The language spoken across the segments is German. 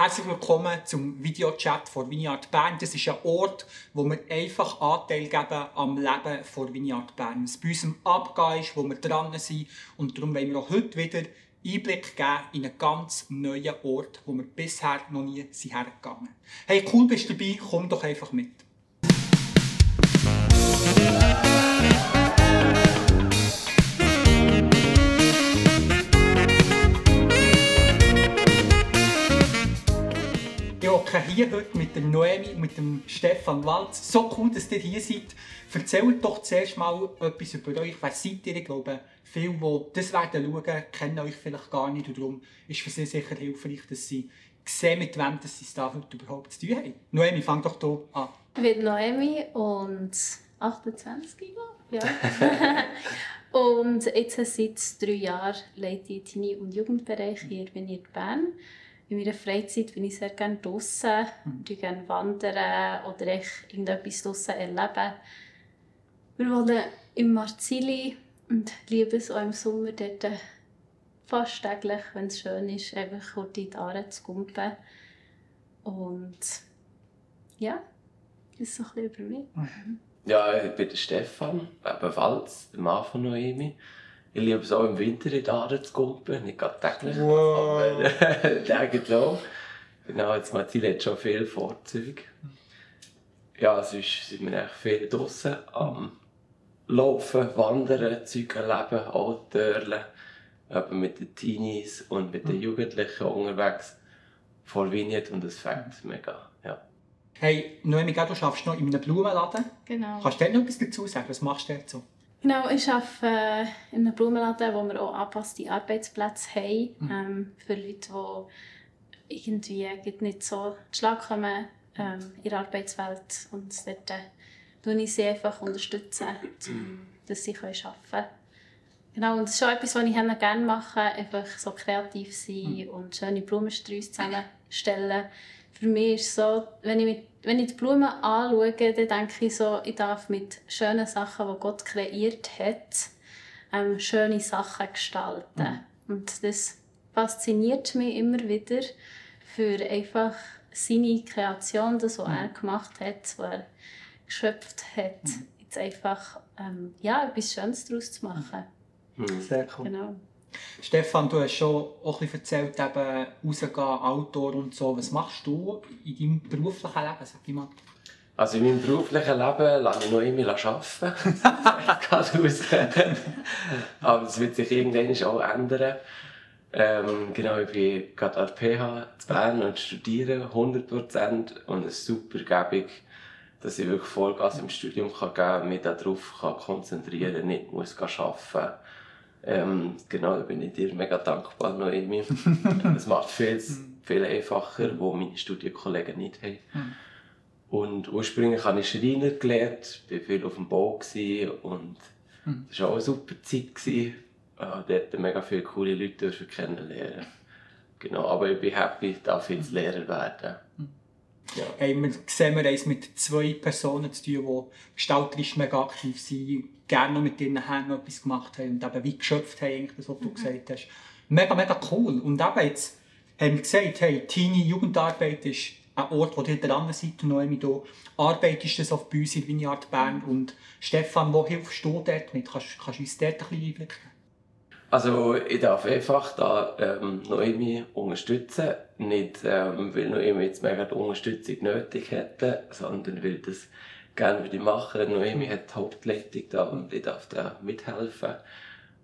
Herzlich willkommen zum Videochat von Vineyard Bern. Das ist ein Ort, wo wir einfach Anteil geben am Leben von Vineyard Bern. Es bei uns im Abgehen ist, wo wir dran sind. Und darum wollen wir auch heute wieder Einblick geben in einen ganz neuen Ort, wo wir bisher noch nie sind hergegangen. Hey, cool bist du dabei, komm doch einfach mit. Hocke hier heute mit der Noemi und mit dem Stefan Walz. So cool, dass ihr hier seid. Erzählt doch zuerst mal etwas über euch. Wer seid ihr? Ich glaube, viele, die das werden schauen, kennen euch vielleicht gar nicht. Und darum ist für sie sicher hilfreich, dass sie sehen, mit wem dass sie es da heute überhaupt zu tun haben. Noemi, fang doch hier an. Ich bin Noemi und 28, ja. und jetzt seit drei Jahren leite ich Teenie- und Jugendbereich hier in Bern. In meiner Freizeit bin ich sehr gerne draußen, mhm. ich gerne wandern oder ich irgendetwas draußen erleben. Wir wohnen im Marzili und lieben es auch im Sommer dort fast täglich, wenn es schön ist, einfach kurz in die Aare zu kumpen. Und ja, das ist so ein bisschen über mich. Mhm. Ja, ich bin der Stefan, ebenfalls der Mann von Noemi. Ich liebe es auch im Winter in die Aare zu kumpen, nicht gerade täglich, wow. aber täglich auch. Genau, jetzt Mathilde hat schon viele Vorzüge. Ja, sonst sind wir echt viel draußen am Laufen, Wandern, Zeug erleben, auch Törlen. Eben mit den Teenies und mit den Jugendlichen unterwegs vor Vignette und es fängt mega. Ja. Hey, Noemi, du arbeitest noch in einem Blumenladen. Genau. Kannst du dort noch etwas dazu sagen? Was machst du dort so? Genau, ich arbeite äh, in einem Blumenladen, wo wir auch angepasste Arbeitsplätze haben. Mhm. Ähm, für Leute, die irgendwie nicht so zu Schlag kommen ähm, in der Arbeitswelt. Und dort äh, ich sie einfach unterstützen, um, dass sie arbeiten können. Genau, und das ist schon etwas, was ich gerne mache, einfach so kreativ sein mhm. und schöne Blumensträuße zusammenstellen. Für mich ist es so, wenn ich mit wenn ich die Blumen anschaue, dann denke ich so, ich darf mit schönen Sachen, die Gott kreiert hat, ähm, schöne Sachen gestalten. Mhm. Und das fasziniert mich immer wieder für einfach seine Kreation, das, was mhm. er gemacht hat, was er geschöpft hat, mhm. jetzt einfach ähm, ja, etwas Schönes daraus zu machen. Mhm. Sehr cool. Genau. Stefan, du hast schon auch ein erzählt, eben rausgehen, Outdoor und so. Was machst du in deinem beruflichen Leben, sag ich mal? Also in meinem beruflichen Leben lasse ich noch immer arbeiten. Aber das wird sich irgendwann auch ändern. Ähm, genau, ich bin gerade an der PH zu Bern und studiere 100% und es ist super Gebung, dass ich wirklich Vollgas im Studium kann geben kann, mich darauf konzentrieren kann, nicht muss arbeiten muss ähm, genau, da bin ich dir mega dankbar, Noemi. Es macht vieles mhm. viel einfacher, wo meine Studienkollegen nicht haben. Mhm. Und ursprünglich habe ich Schreiner gelernt, war viel auf dem Bau und mhm. das war auch eine super Zeit. Gewesen. Ja, dort mega viele coole Leute kennenlernen. Genau, aber ich bin happy, darf jetzt Lehrer werden. Ja. Hey, wir sehen wir eins mit zwei Personen zu tun, die gestalterisch mega aktiv sind, gerne noch mit ihren Händen etwas gemacht haben und eben wie geschöpft haben, das, was du mhm. gesagt hast. Mega, mega cool. Und eben jetzt haben wir gesagt, hey, Teenie Jugendarbeit ist ein Ort, wo ihr dran seid, Noemi, du arbeitest das auf bei uns in Vineyard Bern. Und Stefan, wo hilfst du dort mit? Kannst, kannst du uns dort ein bisschen Einblick geben? Also ich darf einfach da ähm, Noemi unterstützen, nicht ähm, weil Noemi jetzt mega die Unterstützung nötig hätte, sondern weil das gerne würde machen. Noemi hat die Hauptleitung da und ich darf da mithelfen.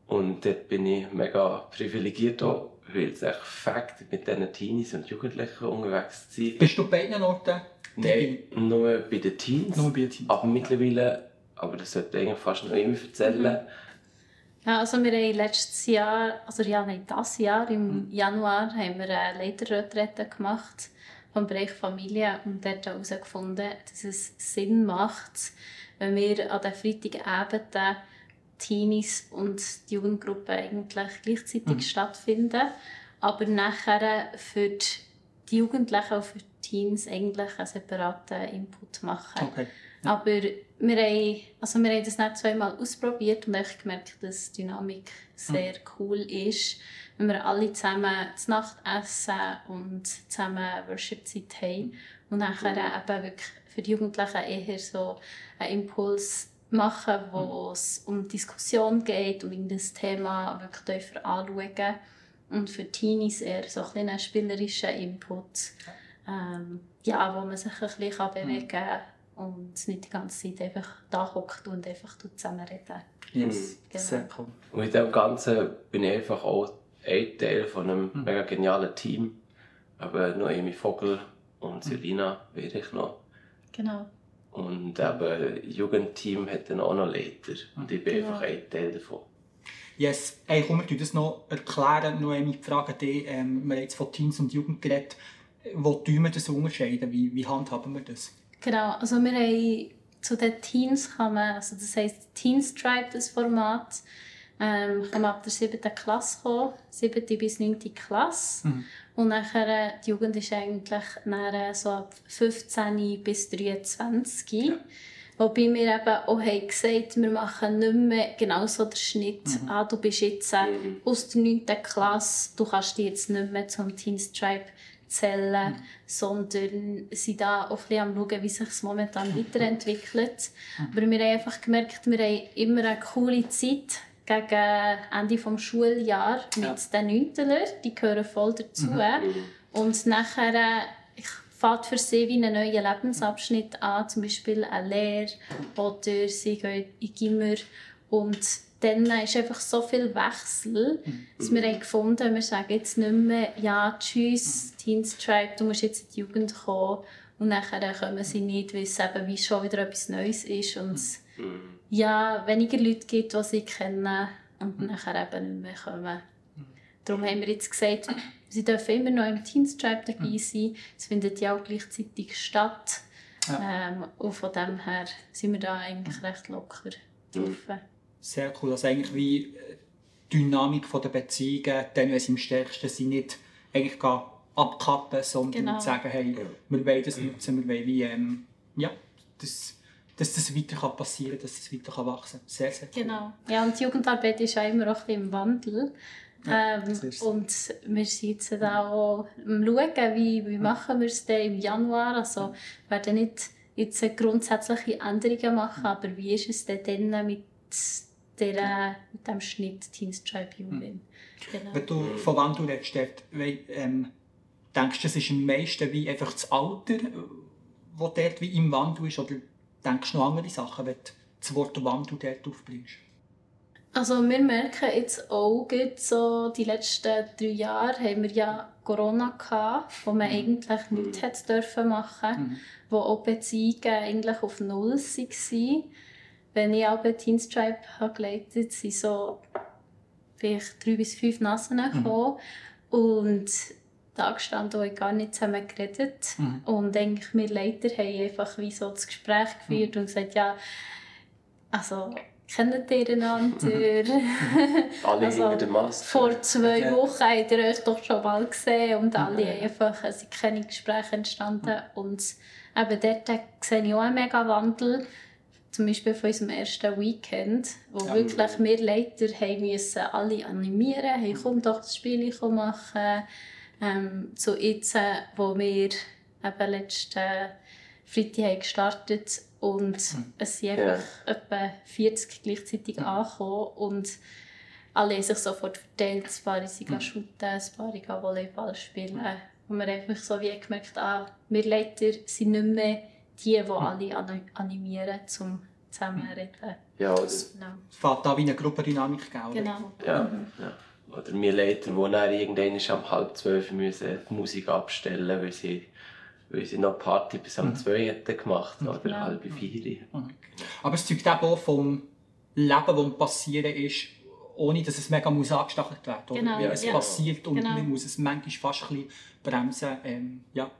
Und dort bin ich mega privilegiert auch, weil es echt Fakt mit diesen Teenies und Jugendlichen unterwegs zu sein. Bist du bei beiden Orten? Nein, nur bei den Teens. Nur bei den Teens. Aber mittlerweile, aber das sollte eigentlich fast noch immer erzählen, mhm ja, also wir haben letztes Jahr, also ja, nein, das Jahr, im mhm. Januar, haben wir eine Leiterretrette gemacht vom Bereich Familie und dort herausgefunden, dass es Sinn macht, wenn wir an den Freitagabenden Teenies und die Jugendgruppe eigentlich gleichzeitig mhm. stattfinden, aber nachher für die Jugendlichen und für die Teens eigentlich einen separaten Input machen. Okay. Aber wir haben, also wir haben das nicht zweimal ausprobiert und echt gemerkt, dass die Dynamik sehr cool ist. Wenn wir alle zusammen zur Nacht essen und zusammen Worship-Zeit haben und nachher eben wirklich für die Jugendlichen eher so einen Impuls machen, wo es um Diskussion geht, um irgendein Thema wirklich tiefer anschauen. Und für Teenies eher so ein einen spielerischen Input, ähm, ja, wo man sich ein bisschen bewegen kann und nicht die ganze Zeit einfach da hockt und einfach zusammen reden. Yes, Genau. sehr cool. Und in dem Ganzen bin ich einfach auch ein Teil von einem mega genialen Team. Aber Noemi Vogel und Selina wäre ich noch. Genau. Und eben, das Jugendteam hat dann auch noch Leiter. Und ich bin Genau. einfach ein Teil davon. Yes, hey, komm, wir das noch erklären. Noch eine Frage an dich. Ähm, wir haben jetzt von Teens und Jugend geredet. Wo tun wir das unterscheiden? Wie, wie handhaben wir das? Genau, also wir haben zu den Teens kann man, also das heisst Teens Tribe, das Format, ähm, kann man ab der 7. Klasse kommen, 7. bis 9. Klasse. Und nachher, äh, die Jugend ist eigentlich nachher so ab 15 bis 23. Wobei wir eben auch haben gesagt wir machen nicht mehr genau so den Schnitt. Ah, du bist jetzt äh, aus der 9. Klasse, du kannst dich jetzt nicht mehr zum Teens Tribe zählen, sondern sind da auch ein am schauen, wie sich es momentan weiterentwickelt. Aber wir haben einfach gemerkt, wir haben immer eine coole Zeit gegen Ende des Schuljahres mit den Neuntelern. Die gehören voll dazu. Und nachher äh, ich fängt für sie wie einen neuen Lebensabschnitt an, zum Beispiel eine Lehre oder sie gehen in Gimmer und dann ist einfach so viel Wechsel, dass wir haben gefunden wir sagen jetzt nicht mehr «Ja, tschüss, Teens Tribe, du musst jetzt in die Jugend kommen» und nachher kommen sie nicht, weil es eben wie schon wieder etwas Neues ist und es ja, weniger Leute gibt, die sie kennen und nachher eben nicht mehr kommen. Darum haben wir jetzt gesagt, sie dürfen immer noch im Teens Tribe dabei sein. Es findet ja auch gleichzeitig statt. Ähm, und von dem her sind wir da eigentlich recht locker drauf. Sehr cool. Also eigentlich wie äh, die Dynamik der Beziehungen, dann, wenn sie am stärksten sind, nicht eigentlich gar abkappen, sondern Genau. sagen, hey, wir wollen das nutzen, wir wollen wie, ähm, ja, das, dass das weiter kann passieren kann, dass es weiter kann wachsen kann. Sehr, sehr cool. Genau. Ja, und die Jugendarbeit ist ja immer auch ein bisschen im Wandel. Ja, ähm, das und wir sind jetzt auch am Schauen, wie, wie machen wir es denn im Januar. Also wir werden nicht jetzt grundsätzliche Änderungen machen, aber wie ist es denn dann mit, der, mit dem Schnitt Teens Tribe Jugend? Genau. Wenn du von wann du redest, dort, wei- ähm, denkst du, es ist am meisten wie einfach das Alter, das dort wie im Wandel ist, oder denkst du noch andere Sachen, wenn du das Wort Wandel dort aufbringst? Also wir merken jetzt auch, so die letzten drei Jahre haben wir ja Corona gehabt, wo man eigentlich nichts hat dürfen machen, wo auch Beziehungen eigentlich auf Null waren. Wenn ich auch bei Teens Tribe habe geleitet sind so vielleicht drei bis fünf Nassen gekommen und da gestanden, wo ich gar nicht zusammen geredet und eigentlich wir Leiter haben einfach wie so das Gespräch geführt und gesagt, ja, also kennt ihr einander? Alle Also, hinter der Maske. Vor zwei Ja. Wochen habt ihr euch doch schon mal gesehen und alle einfach, es sind keine Gespräche entstanden. Und eben dort sehe ich auch einen mega Wandel. Zum Beispiel von unserem ersten Weekend, wo wirklich wir Leiter haben müssen alle animieren, hey, komm doch das Spiel machen. Ähm, so jetzt, äh, wo wir eben letzten Freitag haben gestartet und es sind einfach etwa 40 gleichzeitig angekommen und alle haben sich sofort verteilt. Ein paar sind mhm. shooten, ein paar Volleyball spielen. Und wir haben einfach so wie gemerkt, ah, wir Leiter sind nicht mehr die, die alle an animieren, zum zusammenreden. Ja, oder, Genau. Es fängt da wie eine Gruppendynamik oder? genau. ja, ja. oder wir Leiter, die dann irgendwann um halb zwölf müssen die Musik abstellen weil sie, weil sie noch Party bis um zwei hätten gemacht oder Ja. halb vier. Aber es zeugt eben auch vom Leben, das passieren ist, ohne dass es mega muss angestachelt wird. oder? Genau, Weil es ja. passiert und Genau. man muss es manchmal fast ein bisschen bremsen, ähm, ja,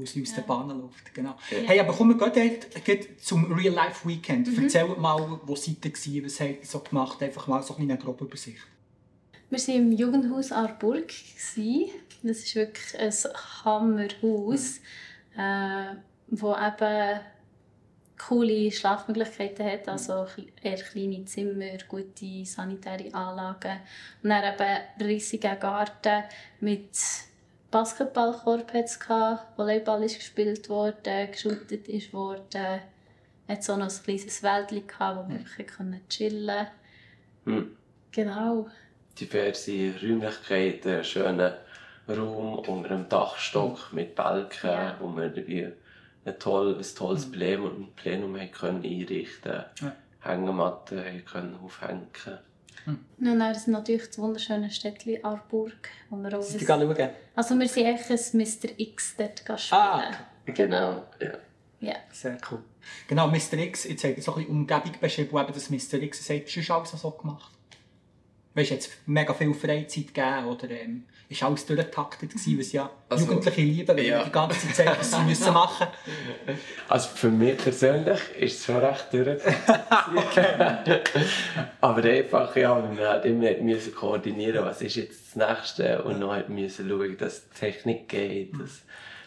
weil es aus der Bahn läuft. Genau. Hey, aber kommen wir gleich zum Real Life Weekend. Mhm. Erzählt mal, wo seid ihr gewesen, was habt ihr so gemacht? Einfach mal so ein eine grobe Übersicht. Wir waren im Jugendhaus Aarburg. gsi. Das ist wirklich ein Hammerhaus, äh, wo eben coole Schlafmöglichkeiten hat, also eher kleine Zimmer, gute sanitäre Anlagen und dann eben riesigen Garten mit Basketballkorb Volleyball ist gespielt worden, geschootet ist worden, hat so noch ein kleines Wäldchen gehabt, wo wir wirklich chillen konnten. Hm. Genau. Diverse Räumlichkeiten, schönen Raum unter einem Dachstock mit Balken, ja. wo wir dabei ein, toll, ein tolles mhm. Plenum, Plenum können einrichten ja. Hängematten können aufhängen hm. Ja, dann ist natürlich das wunderschöne Städtchen Arburg, wo wir auch... Sie schauen? Also wir sind eigentlich ein Mr. X dort spielen. Ah, genau. Ja. ja. Sehr cool. Genau, Mr. X, jetzt hat er so ein bisschen Umgebung beschrieben, wo eben das Mr. X sagt, schon alles so gemacht. Weißt du, jetzt mega viel Freizeit gegeben oder ähm, ist alles durchgetaktet gewesen, was ja also, Jugendliche lieben, wenn ja. die ganze Zeit was sie müssen machen Also für mich persönlich ist es schon recht durchgetaktet. Aber einfach, ja, wir halt immer müssen koordinieren, was ist jetzt das Nächste und noch müssen schauen, dass die Technik geht, dass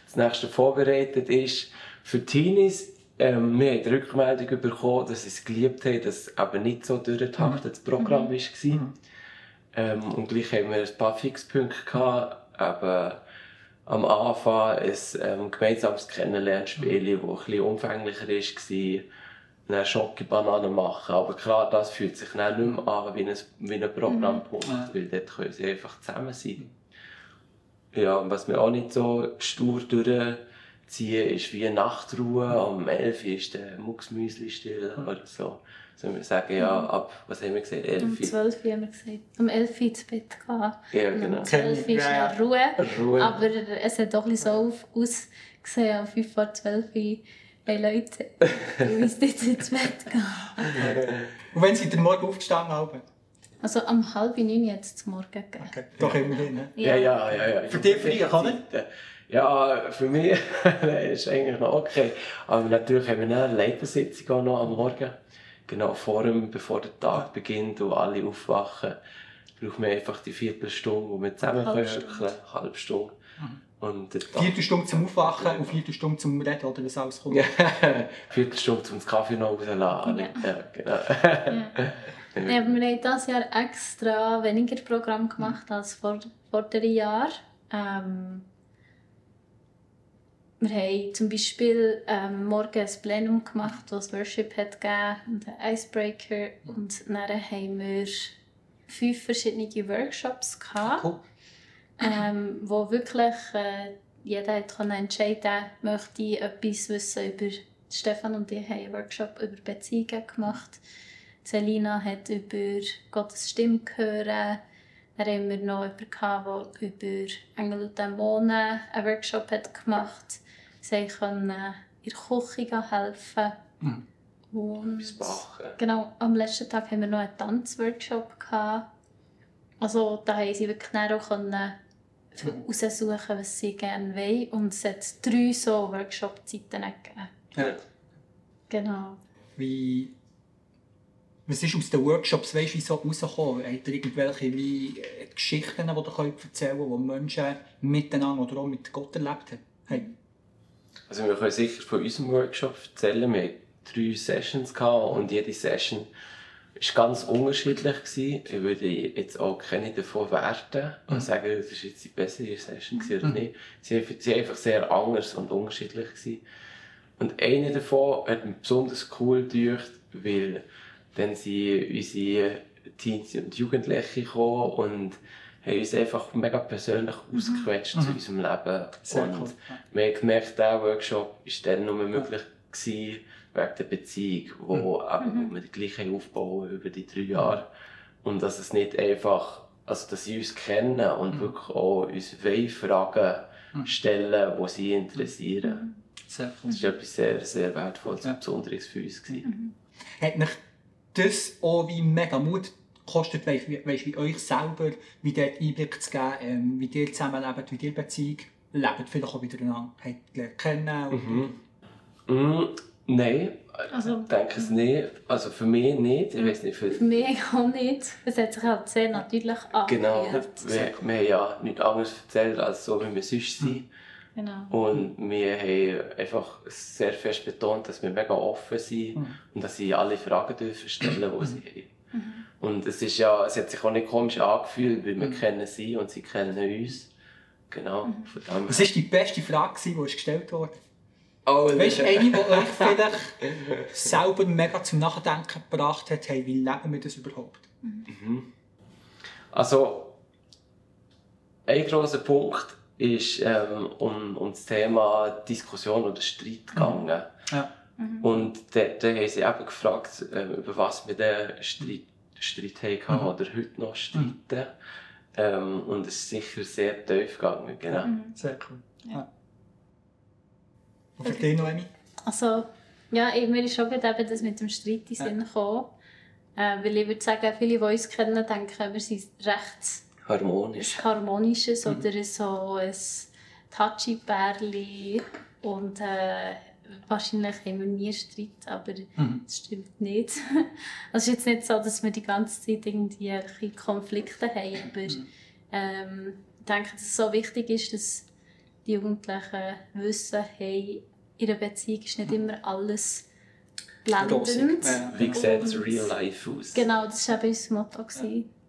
das Nächste vorbereitet ist. Für Teenies ähm, wir haben die Rückmeldung bekommen, dass sie es geliebt haben, dass es aber nicht so durchgetaktet das Programm mhm. war. Mhm. Ähm, und gleich haben wir ein paar Fixpunkte gehabt, aber am Anfang ein ähm, gemeinsames Kennenlernspiel, das ein umfänglicher war, eine Schocke-Banane machen. Aber klar, das fühlt sich dann nicht mehr an wie ein, wie ein Programmpunkt, mhm. weil dort können sie einfach zusammen sein. Ja, und was wir auch nicht so stur durchziehen, ist wie eine Nachtruhe. Um 11 Uhr ist der Mucksmüsli still oder so. Sollen wir sagen, ja, mhm. ab, was haben wir 11 Um 12 Uhr haben wir gesagt. Um 11 Uhr ins Bett gehen. Ja, genau. Um 12 Uhr ist ja. Ruhe. Ruhe. Aber es hat doch so ausgesehen, um 5 vor 12 Uhr. Hey Leute, du müsst jetzt ins Bett gehen. Und wenn seid ihr morgen aufgestanden haben? Also um halb neun jetzt zum Morgen gegeben. Okay. Doch immerhin, ne? Ja, ja, ja. ja. Für dich früh, kann ich? Ja, für mich ist eigentlich noch okay. Aber natürlich haben wir eine Leitersitzung auch noch am Morgen genau vor dem, bevor der Tag beginnt und alle aufwachen, brauchen wir einfach die Viertelstunde, wo wir zusammen halbe können, Stunde. halbe Stunde. Mhm. Und Viertelstunde zum Aufwachen und Viertelstunde zum Reden, oder was alles kommt? Viertelstunde zum Kaffee noch rauslassen. Ja. ja, genau. ja. ja, wir haben dieses Jahr extra weniger Programm gemacht als vor, vor drei Jahren. Ähm, wir haben zum Beispiel ähm, morgen ein Plenum gemacht, das Worship hat gegeben und einen Icebreaker. Und dann haben wir fünf verschiedene Workshops gehabt, cool. ähm, wo wirklich äh, jeder konnte entscheiden möchte ich etwas wissen über Stefan und ich haben einen Workshop über Beziehungen gemacht. Selina hat über Gottes Stimme hören. Dann haben wir noch jemanden, der über Engel und Dämonen einen Workshop hat gemacht hat. Sie können in der Küche helfen. Mhm. Und genau, am letzten Tag haben wir noch einen Tanzworkshop. Gehabt. Also da haben sie wirklich auch können heraussuchen, mhm. was sie gerne wollen. Und es hat drei so Workshop-Zeiten gegeben. Ja. Genau. Wie, was ist aus den Workshops weißt, wie so rausgekommen? Habt ihr irgendwelche wie, äh, Geschichten, die ihr erzählen könnt, die Menschen miteinander oder auch mit Gott erlebt haben? Also wir können sicher von unserem Workshop erzählen. Wir hatten drei Sessions gehabt und jede Session war ganz unterschiedlich. Gewesen. Ich würde jetzt auch keine davon werten und mhm. sagen, das war jetzt die bessere Session oder mhm. nicht. Sie waren einfach sehr anders und unterschiedlich. Gewesen. Und eine davon hat mich besonders cool gedacht, weil dann sind unsere Teens und Jugendliche gekommen und haben uns einfach mega persönlich mhm. ausgequetscht mhm. zu unserem Leben. Sehr und cool. wir haben gemerkt, dieser Workshop war dann nur möglich gewesen, wegen der Beziehung, wo, mhm. wo wir die gleiche aufbauen über die drei Jahre. Und dass es nicht einfach, also dass sie uns kennen und mhm. wirklich auch uns Fragen mhm. stellen, die sie interessieren. Mhm. Sehr cool. Das war etwas sehr, sehr Wertvolles ja. und Besonderes für uns. Mhm. Hat mich das auch wie mega Mut kostet, weißt, weißt, wie euch selber, wie dort Einblick zu geben, ähm, wie ihr zusammenlebt, wie ihr Beziehung lebt, vielleicht auch wieder einander habt kennen. Mhm. Mm, nein, also, ich denke es nicht. Also für mich nicht. Ich weiß nicht, für, für mich auch nicht. Es hat sich halt sehr natürlich angehört. Genau, wir, wir haben ja nichts anderes erzählt, als so wie wir sonst sind. Genau. Und wir haben einfach sehr fest betont, dass wir mega offen sind Mhm. und dass sie alle Fragen dürfen stellen, die sie haben. Und es ist ja, es hat sich auch nicht komisch angefühlt, weil wir kennen sie und sie kennen uns. Genau, dem Was war die beste Frage, die ist gestellt wurde? Oh, Weißt du, eine, die euch vielleicht selber mega zum Nachdenken gebracht hat, hey, wie leben wir das überhaupt? Also, ein grosser Punkt ist ähm, um, um das Thema Diskussion oder Streit gegangen. Ja. Und da, da haben sie eben gefragt, ähm, über was wir den Streit, Streit hatten oder heute noch streiten. Ähm, und es ist sicher sehr tief gegangen. Genau. Sehr cool. Ja. Und für dich, Noemi? Also, ja, ich, mir ist schon eben das mit dem Streit in Sinn gekommen. Äh, weil ich würde sagen, viele, die uns kennen, denken, wir sind recht Harmonisch. Harmonisches oder so ein touchy Bärli und äh, wahrscheinlich haben wir nie Streit, aber das stimmt nicht. Also es ist jetzt nicht so, dass wir die ganze Zeit irgendwie Konflikte haben, aber ähm, ich denke, dass es so wichtig ist, dass die Jugendlichen wissen, hey, ihre Beziehung ist nicht immer alles blendend. Ja. Wie sieht es Und- Real Life aus? Genau, das war eben unser Motto.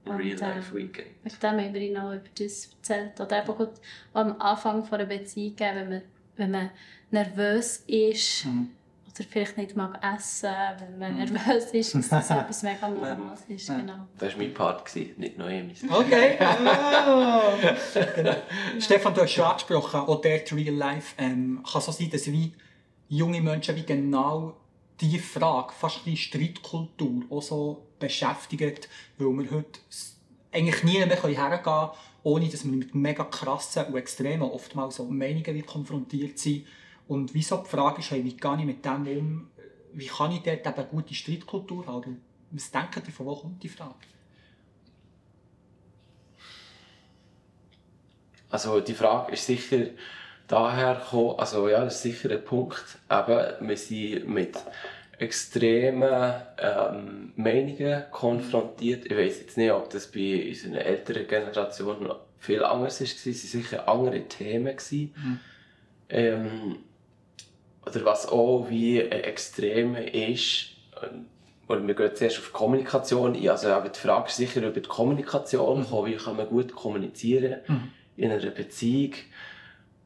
Und, Real Life ähm, Weekend. mit dem haben wir ihnen auch über das erzählt. Oder eben gut am Anfang von einer Beziehung, wenn man, wenn man nervös ist oder vielleicht nicht mag essen, wenn man nervös ist, dass das etwas mega Normales ist. Genau. Das war mein Part, gewesen, nicht Noemis. Okay. Ah. genau. Stefan, du hast schon angesprochen, auch dort Real Life. Ähm, kann so sein, dass wie junge Menschen wie genau diese Frage, fast ein Streitkultur, auch so beschäftigt, weil wir heute eigentlich nie mehr hergehen können, ohne dass wir mit mega krassen und extremen, oftmals so Meinungen wieder konfrontiert sind. Und wieso die Frage ist, hey, wie gehe ich mit dem um, wie kann ich dort eine gute Streitkultur haben? Was denkt ihr, von wo kommt die Frage? Also die Frage ist sicher daher gekommen, also ja, das ist sicher ein Punkt, eben, wir sind mit extremen ähm, Meinungen konfrontiert. Ich weiß jetzt nicht, ob das bei unserer älteren Generation viel anders war, es waren sicher andere Themen. gewesen. Ähm, oder was auch wie ein Extrem ist, ähm, oder wir gehen zuerst auf die Kommunikation ein. Also aber die Frage ist sicher über die Kommunikation, gekommen, wie kann man gut kommunizieren in einer Beziehung.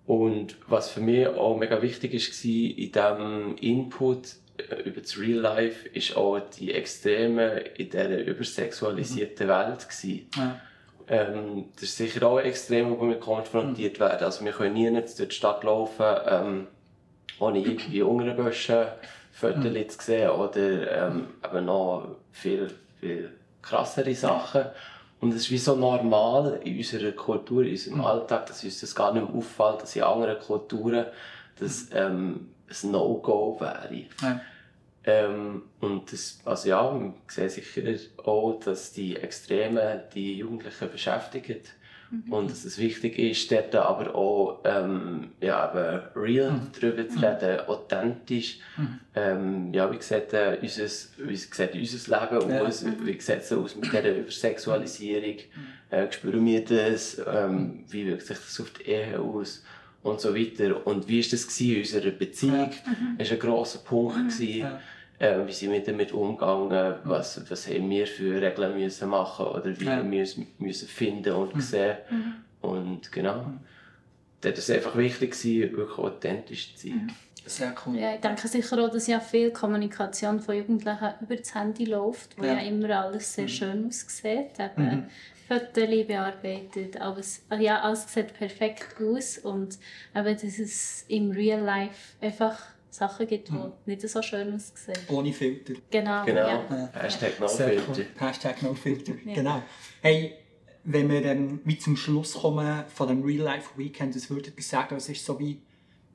Und was für mich auch mega wichtig war in diesem Input über das Real Life, ist auch die Extreme in dieser übersexualisierten Welt. Gewesen. Ja. Ähm, das ist sicher auch ein Extrem, wo wir konfrontiert werden. Also wir können nie durch die Stadt laufen, ähm, ohne irgendwie Unterböschen Fotos zu sehen oder ähm, eben noch viel, viel krassere Sachen. Und es ist wie so normal in unserer Kultur, in unserem Alltag, dass uns das gar nicht mehr auffällt, dass in anderen Kulturen das ähm, ein No-Go wäre. Ja. Ähm, und das, also ja, wir sehen sicher auch, dass die Extremen die Jugendlichen beschäftigen. Und dass es wichtig ist, dort aber auch ähm, ja, eben real darüber zu reden, authentisch. Ähm, ja, wie sieht, äh, unser, wie sieht unser Leben Ja. aus? Wie sieht es aus mit dieser Übersexualisierung? Äh, spüren wir das? Ähm, wie wirkt sich das auf die Ehe aus? Und so weiter. Und wie war das gewesen in unserer Beziehung? Das war ein grosser Punkt. Ja. Äh, wie sind wir damit umgegangen? Was, was haben wir für Regeln müssen machen oder wie Ja. wir müssen, müssen finden und sehen? Und genau. Da ist es einfach wichtig, gewesen, wirklich authentisch zu sein. Sehr cool. Ja, ich denke sicher auch, dass ja viel Kommunikation von Jugendlichen über das Handy läuft, wo Ja. ja, immer alles sehr schön aussieht. Eben Fotos bearbeitet, alles, ja, alles sieht perfekt aus und eben, dass es im Real Life einfach Sachen gibt, die nicht so schön aussehen. Ohne Filter. Genau, Genau. ja. Hashtag no filter. Hashtag no filter. Genau. Hey, wenn wir dann wie zum Schluss kommen von dem Real Life Weekend, was würdet ihr sagen, es ist so wie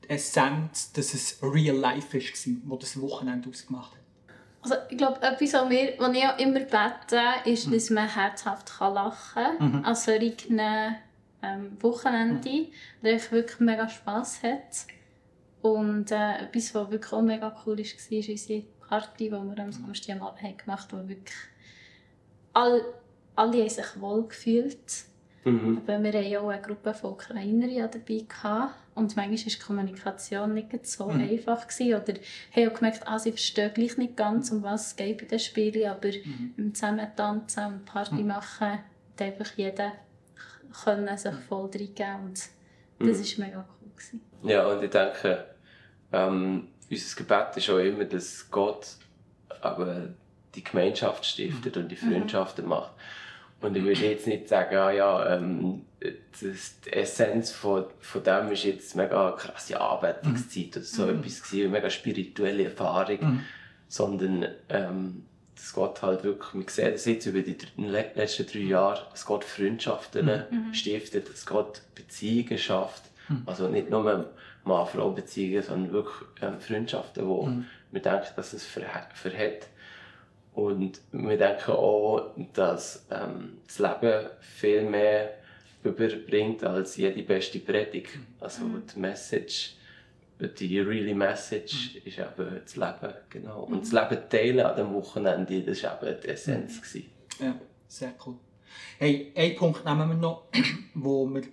die Essenz, dass es Real Life war, wo das Wochenende ausgemacht hat? Also, ich glaube, etwas, was, wir, was ich auch immer bete, ist, dass man herzhaft kann lachen kann an solchen ähm, Wochenenden, mhm. ich wirklich mega Spass hat. Und äh, etwas, was wirklich auch mega cool war, war unsere Party, die wir am Samstag am Abend haben gemacht haben, wo wirklich all, alle haben sich wohl gefühlt Mhm. Aber wir hatten auch eine Gruppe von Ukrainern dabei. Gehabt. Und manchmal war die Kommunikation nicht so Mhm. einfach. Gewesen. Oder haben auch gemerkt, ah, sie verstehen gleich nicht ganz, um was es geht bei den Spielen. Aber Mhm. im Zusammen tanzen und Party Mhm. machen, hat einfach jeder können sich voll reingeben und Mhm. das war mega cool. Gewesen. Ja, und ich denke, ähm, unser Gebet ist auch immer, dass Gott aber die Gemeinschaft stiftet und die Freundschaften macht. Und ich würde jetzt nicht sagen, ah ja, ähm, das, die Essenz von, von dem ist jetzt mega krasse Anbetungszeit oder so etwas gewesen, eine mega spirituelle Erfahrung, Mhm. sondern ähm, dass Gott halt wirklich, wir sehen das jetzt über die letzten drei Jahre, dass Gott Freundschaften stiftet, dass Gott Beziehungen schafft. Also nicht nur Mann-Frau-Beziehungen, sondern wirklich ähm, Freundschaften, wo wir denken, dass es verhält. Und wir denken auch, dass ähm, das Leben viel mehr überbringt als jede beste Predigt. Also die Message, die really Message ist eben das Leben. Genau. Und das Leben teilen an dem Wochenende, das war eben die Essenz. gewesen. Ja, sehr cool. Hey, einen Punkt nehmen wir noch, wo gerade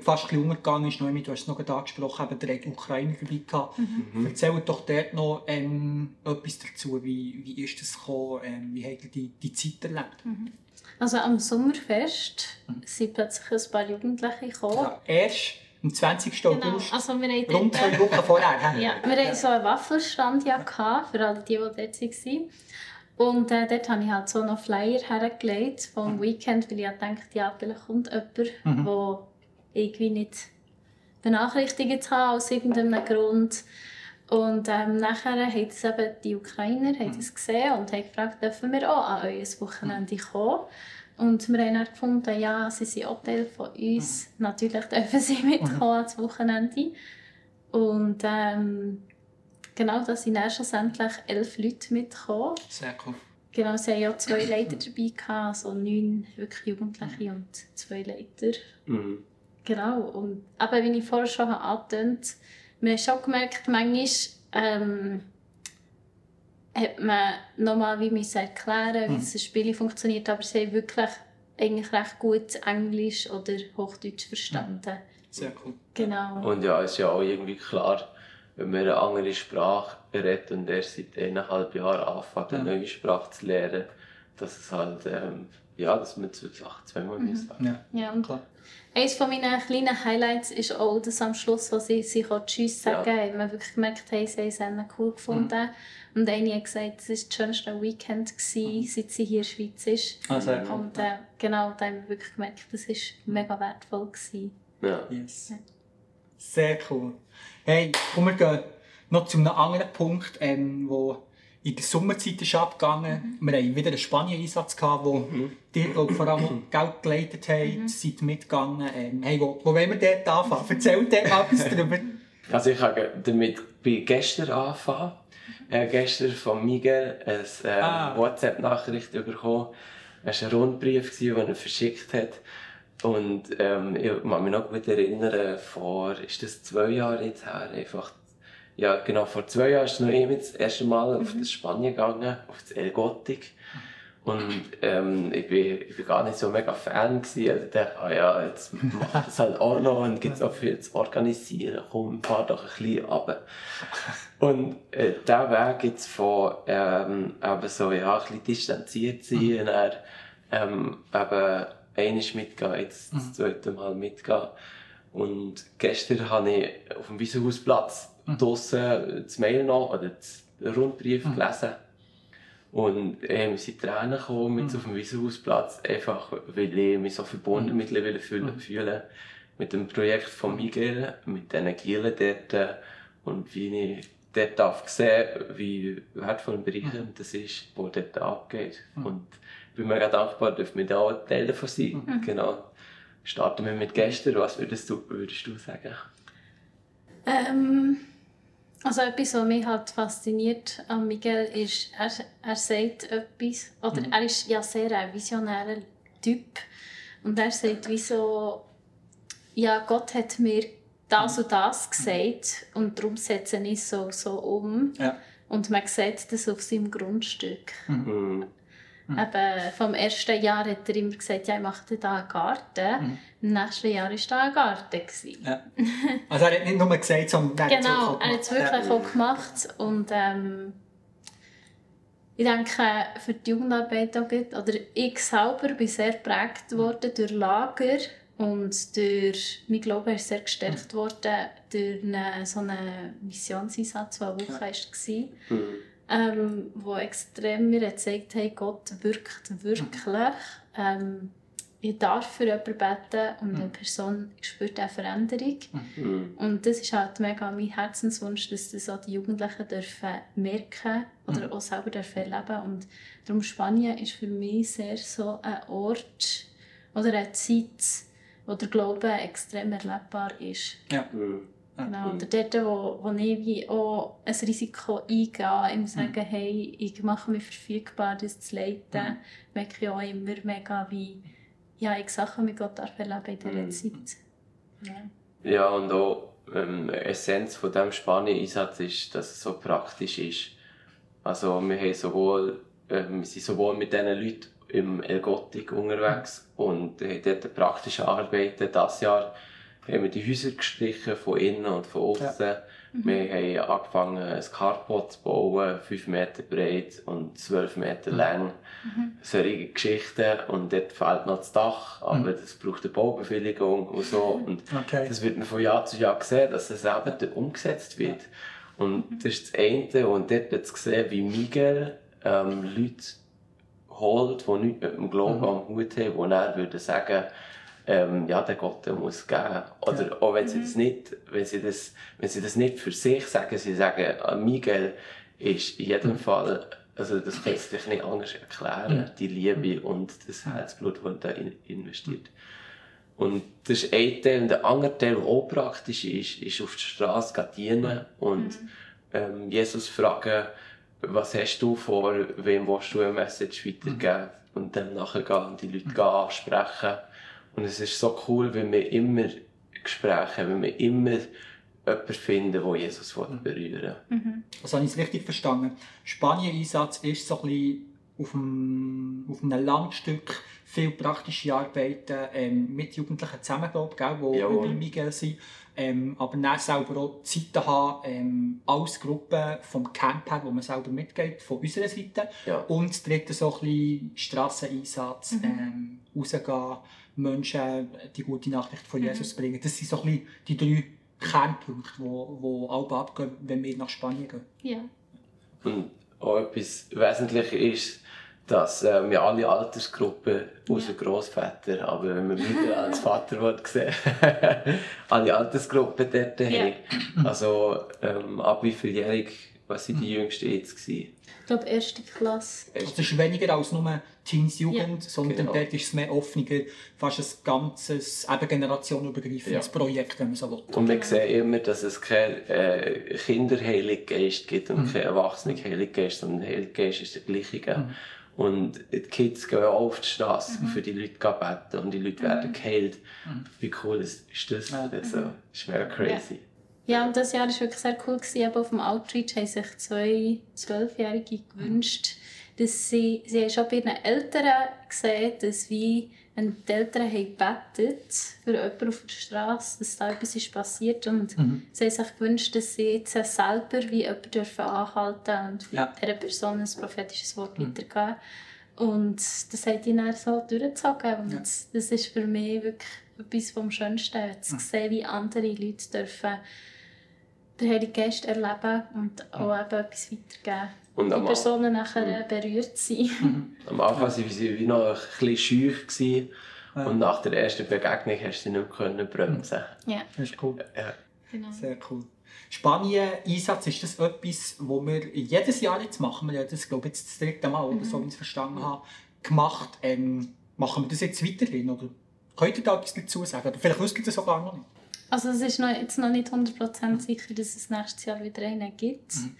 fast ein bisschen untergegangen ist, Noemi, du hast es noch gerade angesprochen, eben, der Ukraine dabei gehabt. Erzähl doch dort noch ähm, etwas dazu, wie, wie ist das gekommen, ähm, wie habt ihr die, die Zeit erlebt? Also am Sommerfest sind plötzlich ein paar Jugendliche gekommen. Ja, erst am 20. Genau, August, also wir haben rund zwei Wochen vorher. Ja, wir hatten so einen Waffelstand ja gehabt, für alle die, die dort waren. Und äh, dort habe ich halt so noch Flyer hergelegt vom Weekend, weil ich ja dachte, ja, vielleicht kommt jemand, der irgendwie nicht benachrichtigt hat, aus irgendeinem Grund. Und ähm, nachher haben es eben die Ukrainer haben das gesehen und haben gefragt, dürfen wir auch an euer Wochenende kommen. Und wir haben dann gefunden, ja, sie sind auch Teil von uns. Natürlich dürfen sie mitkommen ans Wochenende. Und ähm, genau, da sind dann schlussendlich elf Leute mitgekommen. Sehr cool. Genau, sie haben ja zwei Leiter dabei gehabt, also neun wirklich Jugendliche und zwei Leiter. Mhm. Genau, und aber wie ich vorher schon habe angetönt wir haben schon gemerkt, manchmal ähm, hat man nochmal wie müssen erklären, wie das Spiel funktioniert, aber sie haben wirklich eigentlich recht gut Englisch oder Hochdeutsch verstanden. Sehr cool. Genau. Und ja, es ist ja auch irgendwie klar, wenn man eine andere Sprache redet und erst seit eineinhalb Jahren anfängt, eine neue Sprache zu lernen, dass es halt, ähm, ja, dass man zwei Sachen zweimal mhm. sagen Ja, Ja, und klar. eines von meinen kleinen Highlights ist auch, dass am Schluss, als sie auch Tschüss sagen, Ja. haben wir wirklich gemerkt, hey, sie haben es cool gefunden. Und eine hat gesagt, es war das schönste Weekend, gewesen, seit sie hier in der Schweiz ist. Ah, sehr cool. Und äh, genau, da haben wir wirklich gemerkt, das war mega wertvoll. Gewesen. Ja. Yes. Sehr cool. Hey, komm, wir gehen noch zu einem anderen Punkt, ähm, wo in der Sommerzeit ist abgegangen. Wir hatten wieder einen Spanien-Einsatz, wo dir glaub, vor allem Geld geleitet haben, seid mitgegangen. Ähm, hey, wo, wo wollen wir dort anfangen? Erzähl dort mal etwas darüber. Also ich habe damit bei gestern angefangen. Ich habe gestern von Miguel eine äh, Ah. WhatsApp-Nachricht bekommen. Es war ein Rundbrief, den er verschickt hat. Und ähm, ich kann mich noch gut erinnern, vor, ist das zwei Jahre jetzt her, einfach, ja genau, vor zwei Jahren ist noch eben das erste Mal auf das Spanien gegangen, auf das El Gothic. Und ähm, ich, bin, ich bin gar nicht so mega Fan gewesen. Also ich dachte, ah ja, jetzt mach das halt auch noch und gibt es auch viel zu organisieren. Komm, fahr doch ein bisschen runter. Und äh, diesen Weg jetzt von ähm, eben so, ja, ein bisschen distanziert sein und dann ähm, eben einmal mitgehen, jetzt das zweite Mal mitgehen. Und gestern habe ich auf dem Wiesenhausplatz draussen das Mail noch, oder den Rundbrief gelesen. Und äh, wir sind Tränen gekommen mit auf dem Wiesenhausplatz, einfach weil ich mich so verbunden mittlerweile fühle, fühle mit dem Projekt von Miguel, mit den Gielen dort und wie ich dort darf sehen, wie wertvoll und bereichernd das ist, was dort abgeht. Und ich bin mega dankbar, dass wir da auch Teil davon sein. Genau. Starten wir mit gestern. Was würdest du, würdest du sagen? Ähm, also etwas, was mich halt fasziniert an Miguel ist, er, er sagt etwas, oder er ist ja sehr ein visionärer Typ und er sagt wie so, ja Gott hat mir das und das gesagt und darum setze ich es so, so um Ja. und man sieht das auf seinem Grundstück. Mhm. Mhm. Eben, vom ersten Jahr hat er immer gesagt, ja, ich mache da einen Garten. Mhm. Im nächsten Jahr war da ein Garten. Ja. Also er hat nicht nur gesagt, sondern er genau, hat es wirklich ja. auch gemacht. Und ähm, ich denke, für die Jugendarbeit auch gut, oder ich selber bin sehr geprägt worden durch Lager und durch, mein Glaube ist sehr gestärkt worden durch eine, so einen Missionseinsatz, der eine Woche war. Mhm. Ähm, wo extrem mir gezeigt hat, Gott wirkt wirklich. Ähm, ich darf für jemanden beten und eine Person spürt eine Veränderung. Mhm. Und das ist halt mega mein Herzenswunsch, dass das auch die Jugendlichen dürfen merken oder mhm. auch selber dürfen erleben Und darum Spanien ist für mich sehr so ein Ort oder eine Zeit, wo der Glaube extrem erlebbar ist. Ja. Mhm. Genau, oder dort, wo, wo ich wie auch ein Risiko eingehe, im Sagen, mhm. hey, ich mache mich verfügbar, das zu leiten, mhm. merke ich auch immer mega, wie ja, ich Sachen mit Gott erleben in dieser mhm. Zeit. Ja. ja, und auch ähm, Essenz von diesem Spanien-Einsatz ist, dass es so praktisch ist. Also wir, haben sowohl, äh, wir sind sowohl mit diesen Leuten im Ergottik unterwegs und haben dort praktische Arbeiten. Dieses Jahr haben wir die Häuser gestrichen, von innen und von außen. Ja. Mhm. Wir haben angefangen, ein Carport zu bauen, 5 Meter breit und 12 Meter mhm. lang. Mhm. Solche Geschichten. Und dort fehlt noch das Dach, aber mhm. das braucht eine Baubewilligung und so. Und okay. das wird man von Jahr zu Jahr sehen, dass das eben umgesetzt wird. Und mhm. das ist das eine. Und dort zu sehen, wie Miguel ähm, Leute holt, die nichts mit dem Glauben mhm. am Hut haben, wo er würde sagen, ähm, ja, der Gott der muss geben. Oder ja. auch wenn sie, mhm. das nicht, wenn, sie das, wenn sie das nicht für sich sagen, sie sagen, ah, Miguel ist in jedem mhm. Fall, also das kannst du dich nicht anders erklären, mhm. die Liebe und das Herzblut, das da investiert. Und das ist ein Teil. Und der andere Teil, der auch praktisch ist, ist auf die Straße dienen und mhm. ähm, Jesus fragen, was hast du vor, wem willst du eine Message weitergeben? Und dann nachher gehen und die Leute ansprechen und es ist so cool, wenn wir immer Gespräche haben, wenn wir immer jemanden finden, der Jesus berühren will. Mhm. Also habe ich es richtig verstanden. Spanien-Einsatz ist so ein bisschen auf einem, auf einem Landstück viel praktische Arbeiten ähm, mit Jugendlichen zusammen, glaube die Jawohl. über Miguel sind. Ähm, aber dann selber auch Zeiten haben, ähm, als Gruppe vom Camp her, wo man selber mitgeht, von unserer Seite. Ja. Und das dritte so ein bisschen Strasseneinsatz, mhm. ähm, rausgehen, Menschen die gute Nachricht von mhm. Jesus mhm. bringen. Das sind so ein bisschen die drei Kernpunkte, die wo, wo alle abgehen, wenn wir nach Spanien gehen. Ja. Und auch etwas Wesentliches ist, dass ähm, wir alle Altersgruppen, außer ja. Großväter, aber wenn man wieder als Vater sehen alle Altersgruppen dort ja. haben. Also ähm, ab wie vieljährig, was sind die mhm. Jüngsten jetzt gewesen? Ich glaube, erste Klasse. Also es ist weniger als nur Teens Jugend, ja. sondern genau. dort ist es mehr offener, fast ein ganzes, eben generationenübergreifendes ja. Projekt, wenn man so will. Und wir sehen immer, dass es keinen äh, Kinderheiliggeist gibt und mhm. keinen Erwachsenenheiliggeist, sondern Heiliggeist ist der gleiche. Mhm. Und die Kids gehen auch auf die Straße, mhm. für die Leute beten und die Leute werden mhm. geheilt. Mhm. Wie cool ist, ist das? Ja. Also, das ist mega crazy. Ja, und das Jahr war wirklich sehr cool. Gewesen. auf dem Outreach haben sich zwei Zwölfjährige gewünscht, dass sie, sie haben schon bei ihren Eltern gesehen, dass wie wenn die Eltern haben gebetet für jemanden auf der Straße, dass da etwas ist passiert und mhm. sie haben sich gewünscht, dass sie jetzt selber wie jemanden dürfen anhalten und ja. dieser Person ein prophetisches Wort mhm. weitergeben. Und das hat ihn dann so durchgezogen und ja. das ist für mich wirklich etwas vom Schönsten, zu mhm. sehen, wie andere Leute dürfen den Heiligen Geist erleben und auch eben etwas weitergeben. Und die Personen nachher mhm. berührt sind. Mhm. Am Anfang waren sie wie noch ein bisschen scheu. Ja. Und nach der ersten Begegnung hast du sie nicht mehr bremsen Ja. Das ist cool. Ja. Genau. Sehr cool. Spanien-Einsatz, ist das etwas, wo wir jedes Jahr jetzt machen? Wir haben das, glaube ich, jetzt das dritte Mal, mhm. so wie ich es verstanden habe, gemacht. Ähm, machen wir das jetzt weiterhin? Oder könnt ihr da etwas dazu sagen? Oder vielleicht wisst ihr das sogar noch nicht. Also es ist noch, jetzt noch nicht 100% sicher, dass es nächstes Jahr wieder einen gibt. Mhm.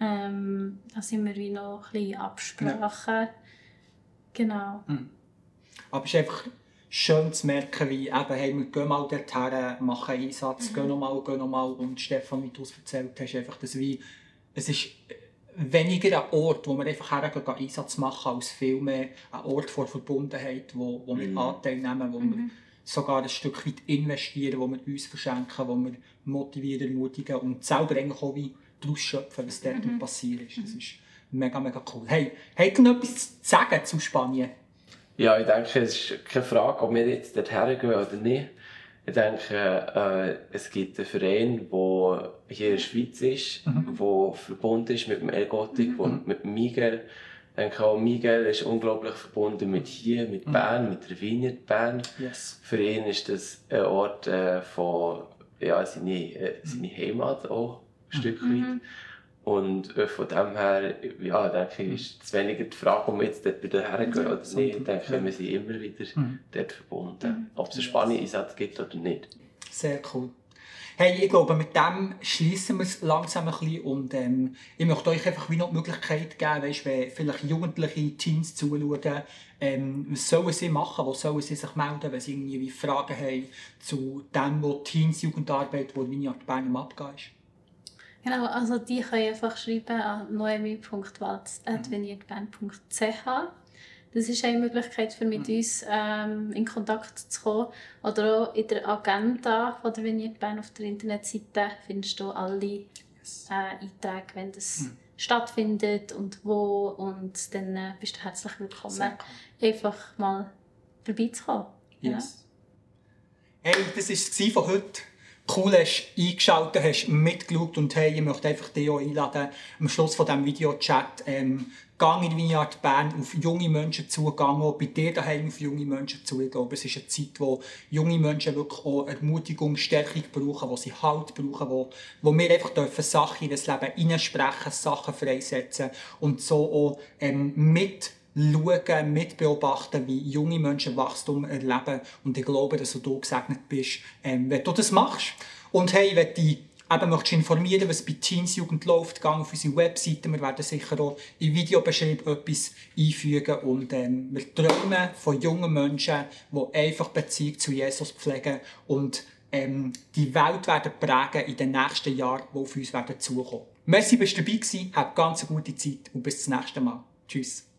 Ähm, da sind wir wie noch ein bisschen Absprachen. Ja. Genau. Mhm. Aber es ist einfach schön zu merken, wie eben, hey, wir gehen mal dorthin, machen Einsatz, mhm. gehen nochmal, gehen nochmal. Und Stefan, wie du es erzählt hast, einfach das wie, es ist weniger ein Ort, wo wir einfach hergehen, Einsatz machen, als viel mehr ein Ort vor Verbundenheit, wo, wo wir Mhm. Anteil nehmen, wo wir sogar ein Stück weit investieren, wo wir uns verschenken, wo wir motivieren, ermutigen und selber eigentlich auch wie daraus schöpfen, was dort passiert ist. Das ist mega, mega cool. Hey, habt ihr noch etwas zu sagen zu Spanien? Ja, ich denke, es ist keine Frage, ob wir jetzt dorthin gehen oder nicht. Ich denke, äh, es gibt einen Verein, der hier in der Schweiz ist, der verbunden ist mit dem Elgotik und mit dem Miguel. Ich denke auch, Miguel ist unglaublich verbunden mit hier, mit Bern, mit der Vineyard Bern. Yes. Für ihn ist das ein Ort äh, von ja, seine, äh, seine Heimat auch, ein Stück weit. Und äh, von dem her, ja, denke ich, ist es weniger die Frage, ob wir jetzt dort wieder hergehen oder nicht. Ich denke, wir sind immer wieder dort verbunden. Ob es einen Spanien-Einsatz gibt oder nicht. Sehr cool. Hey, ich glaube, mit dem schließen wir es langsam ein bisschen und ähm, ich möchte euch einfach wie noch die Möglichkeit geben, weißt, wenn vielleicht jugendliche Teens zuschauen, ähm, was sollen sie machen, wo sollen sie sich melden, wenn sie irgendwie Fragen haben zu dem, wo Teens Jugendarbeit, wo Vineyard Bern am Abgehen ist. Genau, also die können einfach schreiben an noemi.walz.vineyardband.ch. Das ist eine Möglichkeit, für mit uns ähm, in Kontakt zu kommen. Oder auch in der Agenda von der Vineyard Bern auf der Internetseite findest du alle äh, Einträge, wenn das stattfindet und wo. Und dann äh, bist du herzlich willkommen, Sehr einfach mal vorbeizukommen. Ja. Yes. Hey, das war es von heute. Cool, hast eingeschaltet, hast mitgeschaut und hey, ich möchte einfach dich auch einladen, am Schluss von diesem Videochat, ähm, gang in Vineyard Bern auf junge Menschen zu, gang auch bei dir daheim auf junge Menschen zu. Ich glaube, es ist eine Zeit, wo junge Menschen wirklich auch Ermutigung, Stärkung brauchen, wo sie Halt brauchen, wo, wo wir einfach dürfen Sachen in das Leben hineinsprechen, Sachen freisetzen und so auch ähm, mit schauen, mitbeobachten, wie junge Menschen Wachstum erleben. Und ich glaube, dass du gesegnet bist, ähm, wenn du das machst. Und hey, wenn du eben möchtest informieren, was bei Teens Jugend läuft, geh auf unsere Webseite. Wir werden sicher auch im Videobeschreib etwas einfügen. Und ähm, wir träumen von jungen Menschen, die einfach Beziehung zu Jesus pflegen und ähm, die Welt werden prägen in den nächsten Jahren, die auf uns werden zukommen. Merci, bist du dabei gewesen. Hab ganz eine gute Zeit und bis zum nächsten Mal. Tschüss.